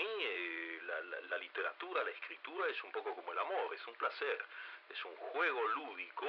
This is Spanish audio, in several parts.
mí eh, la, literatura, la escritura es un poco como el amor, es un placer, es un juego lúdico.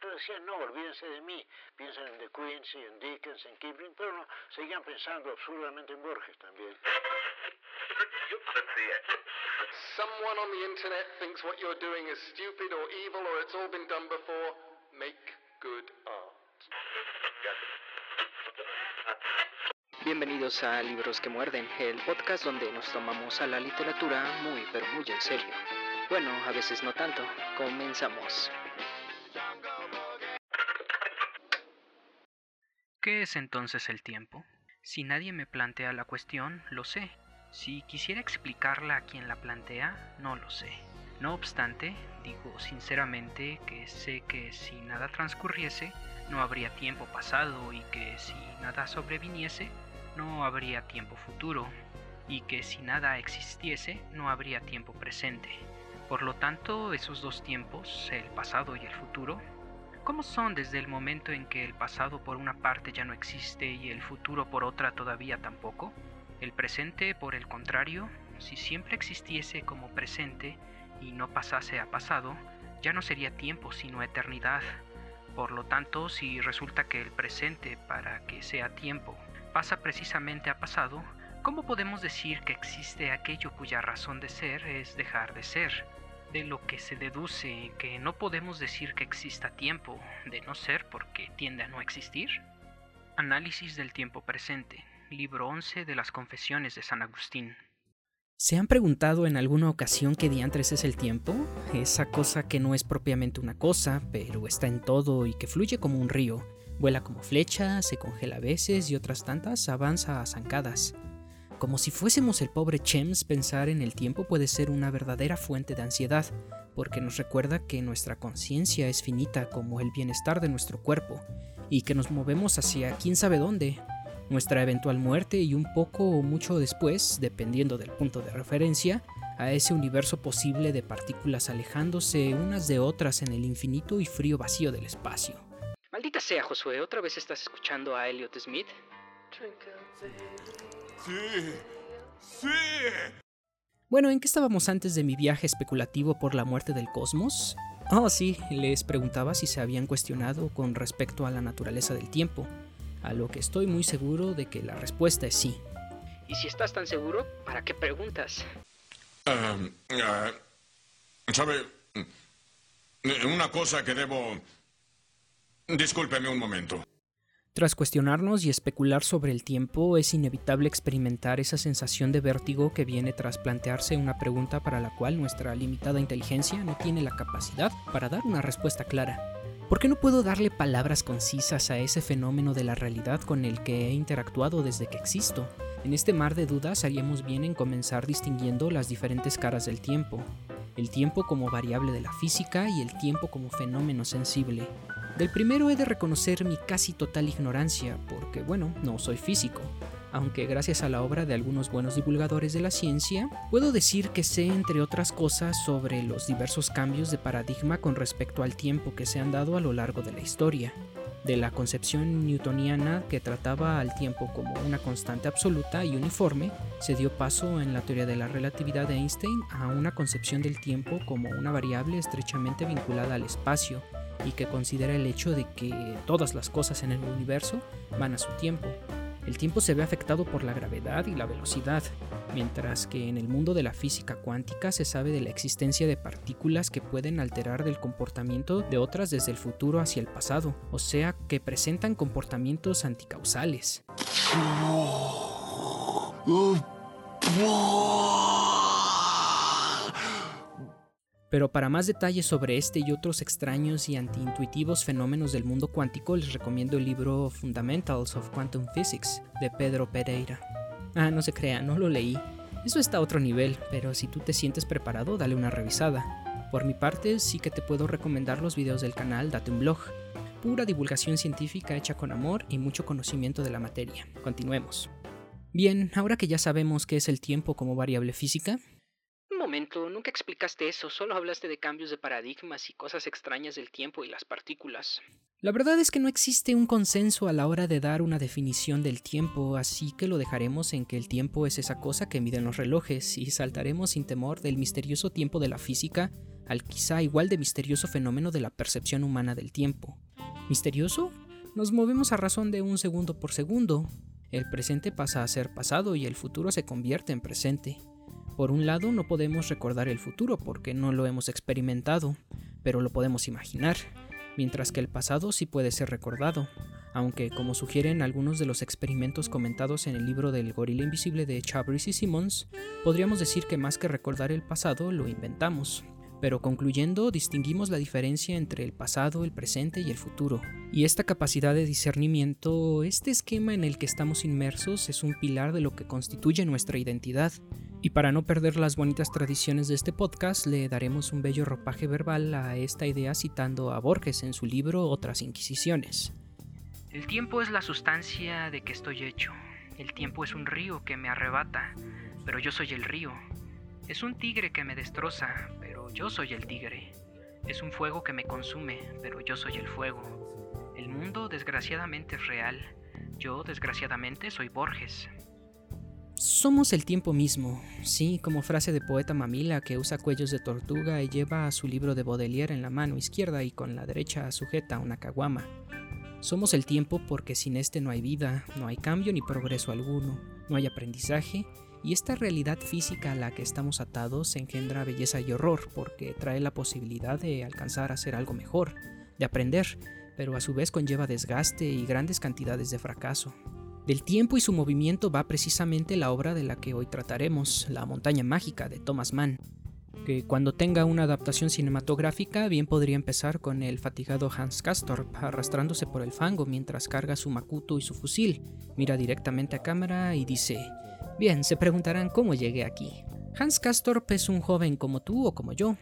Decían, no, olvídense de mí, piensen en De Quincy, en Dickens, en Kipling, pero no, seguían pensando absurdamente en Borges también. Someone on the internet thinks what you're doing is stupid or evil or it's all been done before. Make good art. Bienvenidos a Libros que Muerden, el podcast donde nos tomamos a la literatura muy pero muy en serio. Bueno, a veces no tanto. Comenzamos. ¿Qué es entonces el tiempo? Si nadie me plantea la cuestión, lo sé. Si quisiera explicarla a quien la plantea, no lo sé. No obstante, digo sinceramente que sé que si nada transcurriese, no habría tiempo pasado y que si nada sobreviniese, no habría tiempo futuro y que si nada existiese, no habría tiempo presente. Por lo tanto, esos dos tiempos, el pasado y el futuro, ¿cómo son desde el momento en que el pasado por una parte ya no existe y el futuro por otra todavía tampoco? El presente, por el contrario, si siempre existiese como presente y no pasase a pasado, ya no sería tiempo sino eternidad. Por lo tanto, si resulta que el presente, para que sea tiempo, pasa precisamente a pasado, ¿cómo podemos decir que existe aquello cuya razón de ser es dejar de ser? De lo que se deduce que no podemos decir que exista tiempo, de no ser porque tiende a no existir. Análisis del tiempo presente libro 11 de las Confesiones de San Agustín. ¿Se han preguntado en alguna ocasión qué diantres es el tiempo? Esa cosa que no es propiamente una cosa, pero está en todo y que fluye como un río, vuela como flecha, se congela a veces y otras tantas avanza a zancadas. Como si fuésemos el pobre Chems, pensar en el tiempo puede ser una verdadera fuente de ansiedad, porque nos recuerda que nuestra conciencia es finita como el bienestar de nuestro cuerpo, y que nos movemos hacia quién sabe dónde, nuestra eventual muerte y un poco o mucho después, dependiendo del punto de referencia, a ese universo posible de partículas alejándose unas de otras en el infinito y frío vacío del espacio. Maldita sea, Josué, ¿otra vez estás escuchando a Elliot Smith? Sí, sí. Bueno, ¿en qué estábamos antes de mi viaje especulativo por la muerte del cosmos? Oh, sí, les preguntaba si se habían cuestionado con respecto a la naturaleza del tiempo a lo que estoy muy seguro de que la respuesta es sí. Y si estás tan seguro, ¿para qué preguntas? Uh, ¿Sabe? Una cosa que debo... Discúlpeme un momento. Tras cuestionarnos y especular sobre el tiempo, es inevitable experimentar esa sensación de vértigo que viene tras plantearse una pregunta para la cual nuestra limitada inteligencia no tiene la capacidad para dar una respuesta clara. ¿Por qué no puedo darle palabras concisas a ese fenómeno de la realidad con el que he interactuado desde que existo? En este mar de dudas haríamos bien en comenzar distinguiendo las diferentes caras del tiempo. El tiempo como variable de la física y el tiempo como fenómeno sensible. Del primero he de reconocer mi casi total ignorancia, porque bueno, no soy físico aunque gracias a la obra de algunos buenos divulgadores de la ciencia, puedo decir que sé, entre otras cosas, sobre los diversos cambios de paradigma con respecto al tiempo que se han dado a lo largo de la historia. De la concepción newtoniana que trataba al tiempo como una constante absoluta y uniforme, se dio paso en la teoría de la relatividad de Einstein a una concepción del tiempo como una variable estrechamente vinculada al espacio y que considera el hecho de que todas las cosas en el universo van a su tiempo, el tiempo se ve afectado por la gravedad y la velocidad, mientras que en el mundo de la física cuántica se sabe de la existencia de partículas que pueden alterar el comportamiento de otras desde el futuro hacia el pasado, o sea, que presentan comportamientos anticausales. Pero para más detalles sobre este y otros extraños y antiintuitivos fenómenos del mundo cuántico, les recomiendo el libro Fundamentals of Quantum Physics de Pedro Pereira. Ah, no se crea, no lo leí. Eso está a otro nivel, pero si tú te sientes preparado, dale una revisada. Por mi parte, sí que te puedo recomendar los videos del canal Date un Blog. Pura divulgación científica hecha con amor y mucho conocimiento de la materia. Continuemos. Bien, ahora que ya sabemos qué es el tiempo como variable física, momento, nunca explicaste eso, solo hablaste de cambios de paradigmas y cosas extrañas del tiempo y las partículas. La verdad es que no existe un consenso a la hora de dar una definición del tiempo, así que lo dejaremos en que el tiempo es esa cosa que miden los relojes y saltaremos sin temor del misterioso tiempo de la física al quizá igual de misterioso fenómeno de la percepción humana del tiempo. ¿Misterioso? Nos movemos a razón de un segundo por segundo. El presente pasa a ser pasado y el futuro se convierte en presente. Por un lado, no podemos recordar el futuro porque no lo hemos experimentado, pero lo podemos imaginar mientras que el pasado sí puede ser recordado, aunque como sugieren algunos de los experimentos comentados en el libro del gorila invisible de Chabris y Simmons, podríamos decir que más que recordar el pasado lo inventamos. Pero concluyendo, distinguimos la diferencia entre el pasado, el presente y el futuro. Y esta capacidad de discernimiento, este esquema en el que estamos inmersos, es un pilar de lo que constituye nuestra identidad, y para no perder las bonitas tradiciones de este podcast, le daremos un bello ropaje verbal a esta idea citando a Borges en su libro Otras Inquisiciones. El tiempo es la sustancia de que estoy hecho. El tiempo es un río que me arrebata, pero yo soy el río. Es un tigre que me destroza, pero yo soy el tigre. Es un fuego que me consume, pero yo soy el fuego. El mundo desgraciadamente es real. Yo desgraciadamente soy Borges. Somos el tiempo mismo, sí, como frase de poeta mamila que usa cuellos de tortuga y lleva su libro de Baudelaire en la mano izquierda y con la derecha sujeta una caguama. Somos el tiempo porque sin este no hay vida, no hay cambio ni progreso alguno, no hay aprendizaje, y esta realidad física a la que estamos atados engendra belleza y horror porque trae la posibilidad de alcanzar a ser algo mejor, de aprender, pero a su vez conlleva desgaste y grandes cantidades de fracaso. Del tiempo y su movimiento va precisamente la obra de la que hoy trataremos, La montaña mágica de Thomas Mann, que cuando tenga una adaptación cinematográfica bien podría empezar con el fatigado Hans Castorp arrastrándose por el fango mientras carga su macuto y su fusil, mira directamente a cámara y dice, bien, se preguntarán cómo llegué aquí. Hans Castorp es un joven como tú o como yo,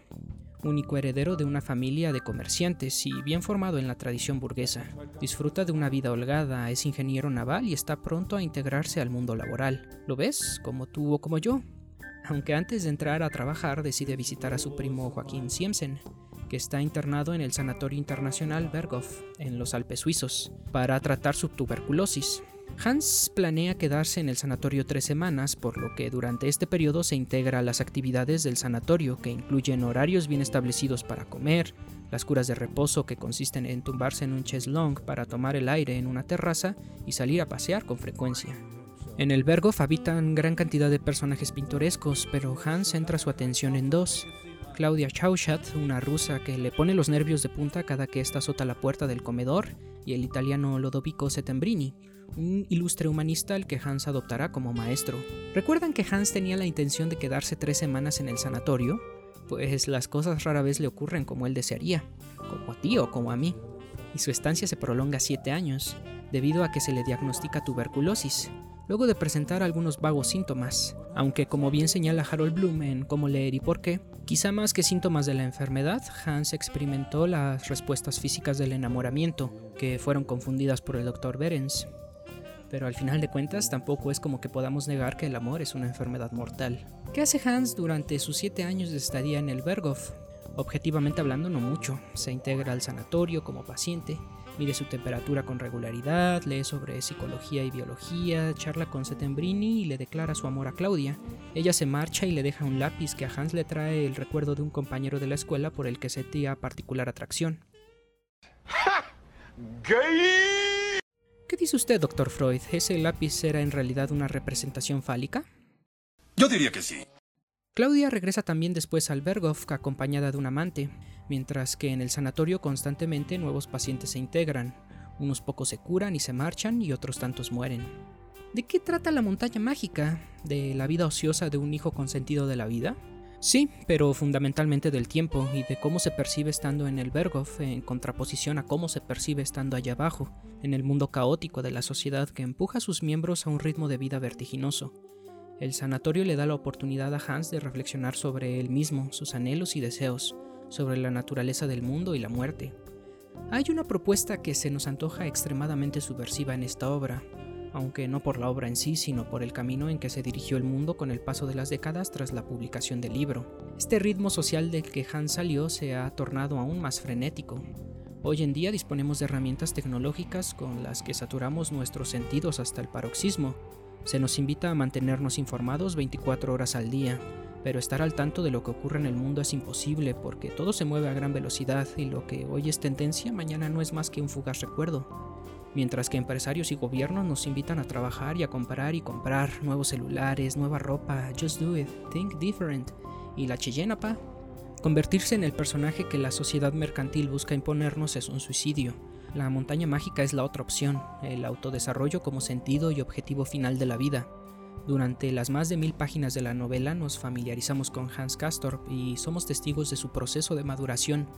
único heredero de una familia de comerciantes y bien formado en la tradición burguesa. Disfruta de una vida holgada, es ingeniero naval y está pronto a integrarse al mundo laboral. ¿Lo ves? Como tú o como yo. Aunque antes de entrar a trabajar decide visitar a su primo Joaquín Siemsen, que está internado en el Sanatorio Internacional Berghof, en los Alpes suizos, para tratar su tuberculosis. Hans planea quedarse en el sanatorio tres semanas, por lo que durante este periodo se integra a las actividades del sanatorio, que incluyen horarios bien establecidos para comer, las curas de reposo que consisten en tumbarse en un cheslong para tomar el aire en una terraza y salir a pasear con frecuencia. En el Berghof habitan gran cantidad de personajes pintorescos, pero Hans centra su atención en dos. Claudia Chaushat, una rusa que le pone los nervios de punta cada que ésta azota la puerta del comedor, y el italiano Lodovico Settembrini, un ilustre humanista al que Hans adoptará como maestro. ¿Recuerdan que Hans tenía la intención de quedarse tres semanas en el sanatorio? Pues las cosas rara vez le ocurren como él desearía, como a ti o como a mí. Y su estancia se prolonga siete años, debido a que se le diagnostica tuberculosis, luego de presentar algunos vagos síntomas, aunque como bien señala Harold Bloom en Cómo leer y por qué, quizá más que síntomas de la enfermedad, Hans experimentó las respuestas físicas del enamoramiento, que fueron confundidas por el Dr. Berens pero al final de cuentas tampoco es como que podamos negar que el amor es una enfermedad mortal. ¿Qué hace Hans durante sus siete años de estadía en el Berghof? Objetivamente hablando, no mucho. Se integra al sanatorio como paciente, mide su temperatura con regularidad, lee sobre psicología y biología, charla con Settembrini y le declara su amor a Claudia. Ella se marcha y le deja un lápiz que a Hans le trae el recuerdo de un compañero de la escuela por el que sentía particular atracción. ¿Qué dice usted, doctor Freud? ¿Ese lápiz era en realidad una representación fálica? Yo diría que sí. Claudia regresa también después al Berghof acompañada de un amante, mientras que en el sanatorio constantemente nuevos pacientes se integran. Unos pocos se curan y se marchan y otros tantos mueren. ¿De qué trata la montaña mágica? ¿De la vida ociosa de un hijo consentido de la vida? Sí, pero fundamentalmente del tiempo y de cómo se percibe estando en el Berghof en contraposición a cómo se percibe estando allá abajo, en el mundo caótico de la sociedad que empuja a sus miembros a un ritmo de vida vertiginoso. El sanatorio le da la oportunidad a Hans de reflexionar sobre él mismo, sus anhelos y deseos, sobre la naturaleza del mundo y la muerte. Hay una propuesta que se nos antoja extremadamente subversiva en esta obra, aunque no por la obra en sí, sino por el camino en que se dirigió el mundo con el paso de las décadas tras la publicación del libro. Este ritmo social del que Hans salió se ha tornado aún más frenético. Hoy en día disponemos de herramientas tecnológicas con las que saturamos nuestros sentidos hasta el paroxismo. Se nos invita a mantenernos informados 24 horas al día, pero estar al tanto de lo que ocurre en el mundo es imposible porque todo se mueve a gran velocidad y lo que hoy es tendencia mañana no es más que un fugaz recuerdo. Mientras que empresarios y gobiernos nos invitan a trabajar y a comprar y comprar nuevos celulares, nueva ropa, just do it, think different. ¿Y la chillena, pa? Convertirse en el personaje que la sociedad mercantil busca imponernos es un suicidio. La montaña mágica es la otra opción, el autodesarrollo como sentido y objetivo final de la vida. Durante las más de mil páginas de la novela nos familiarizamos con Hans Castorp y somos testigos de su proceso de maduración.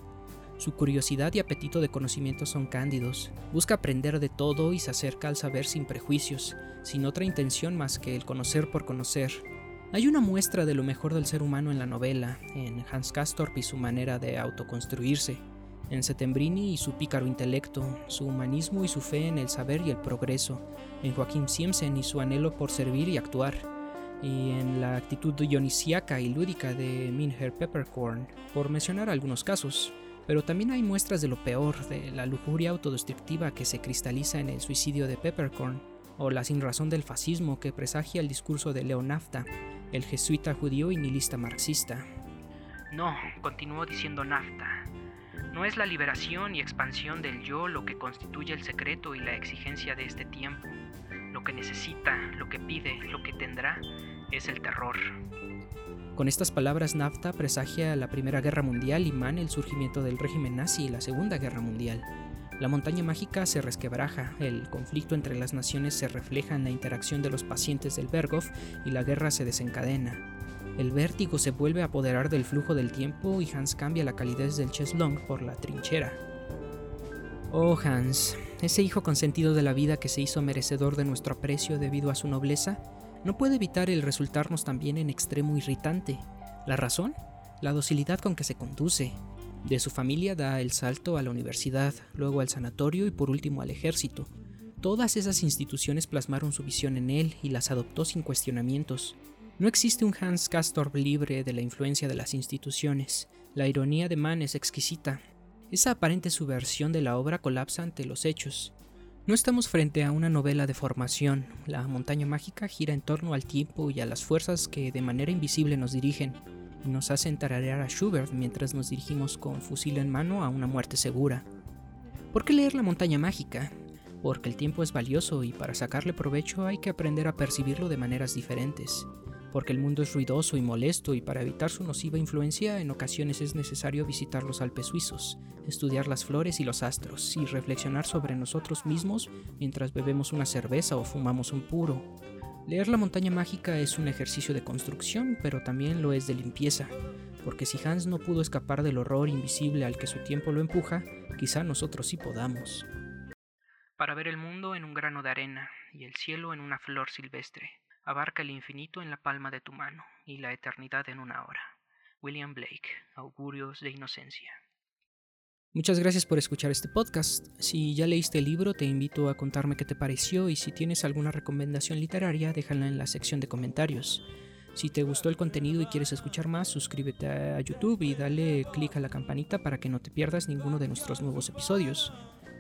Su curiosidad y apetito de conocimiento son cándidos. Busca aprender de todo y se acerca al saber sin prejuicios, sin otra intención más que el conocer por conocer. Hay una muestra de lo mejor del ser humano en la novela, en Hans Castorp y su manera de autoconstruirse en Setembrini y su pícaro intelecto, su humanismo y su fe en el saber y el progreso, en Joaquín Siemsen y su anhelo por servir y actuar, y en la actitud dionisíaca y lúdica de Minher Peppercorn, por mencionar algunos casos. Pero también hay muestras de lo peor, de la lujuria autodestructiva que se cristaliza en el suicidio de Peppercorn, o la sinrazón del fascismo que presagia el discurso de Leo Nafta, el jesuita judío y nihilista marxista. No, continuó diciendo Nafta, no es la liberación y expansión del yo lo que constituye el secreto y la exigencia de este tiempo. Lo que necesita, lo que pide, lo que tendrá, es el terror. Con estas palabras, Nafta presagia la Primera Guerra Mundial y mana el surgimiento del régimen nazi y la Segunda Guerra Mundial. La montaña mágica se resquebraja, el conflicto entre las naciones se refleja en la interacción de los pacientes del Berghof y la guerra se desencadena. El vértigo se vuelve a apoderar del flujo del tiempo y Hans cambia la calidez del cheslong por la trinchera. Oh Hans, ese hijo consentido de la vida que se hizo merecedor de nuestro aprecio debido a su nobleza, no puede evitar el resultarnos también en extremo irritante. ¿La razón? La docilidad con que se conduce. De su familia da el salto a la universidad, luego al sanatorio y por último al ejército. Todas esas instituciones plasmaron su visión en él y las adoptó sin cuestionamientos. No existe un Hans Castorp libre de la influencia de las instituciones. La ironía de Mann es exquisita. Esa aparente subversión de la obra colapsa ante los hechos. No estamos frente a una novela de formación. La montaña mágica gira en torno al tiempo y a las fuerzas que de manera invisible nos dirigen y nos hacen tararear a Schubert mientras nos dirigimos con fusil en mano a una muerte segura. ¿Por qué leer la montaña mágica? Porque el tiempo es valioso y para sacarle provecho hay que aprender a percibirlo de maneras diferentes porque el mundo es ruidoso y molesto y para evitar su nociva influencia en ocasiones es necesario visitar los Alpes suizos, estudiar las flores y los astros y reflexionar sobre nosotros mismos mientras bebemos una cerveza o fumamos un puro. Leer la montaña mágica es un ejercicio de construcción, pero también lo es de limpieza, porque si Hans no pudo escapar del horror invisible al que su tiempo lo empuja, quizá nosotros sí podamos. Para ver el mundo en un grano de arena y el cielo en una flor silvestre abarca el infinito en la palma de tu mano y la eternidad en una hora. William Blake, Augurios de Inocencia. Muchas gracias por escuchar este podcast. Si ya leíste el libro, te invito a contarme qué te pareció y si tienes alguna recomendación literaria, déjala en la sección de comentarios. Si te gustó el contenido y quieres escuchar más, suscríbete a YouTube y dale clic a la campanita para que no te pierdas ninguno de nuestros nuevos episodios.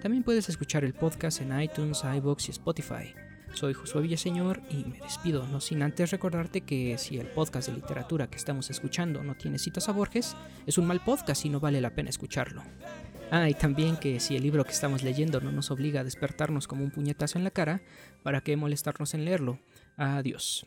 También puedes escuchar el podcast en iTunes, iBox y Spotify. Soy Josué Villaseñor y me despido, no sin antes recordarte que si el podcast de literatura que estamos escuchando no tiene citas a Borges, es un mal podcast y no vale la pena escucharlo. Ah, y también que si el libro que estamos leyendo no nos obliga a despertarnos como un puñetazo en la cara, ¿para qué molestarnos en leerlo? Adiós.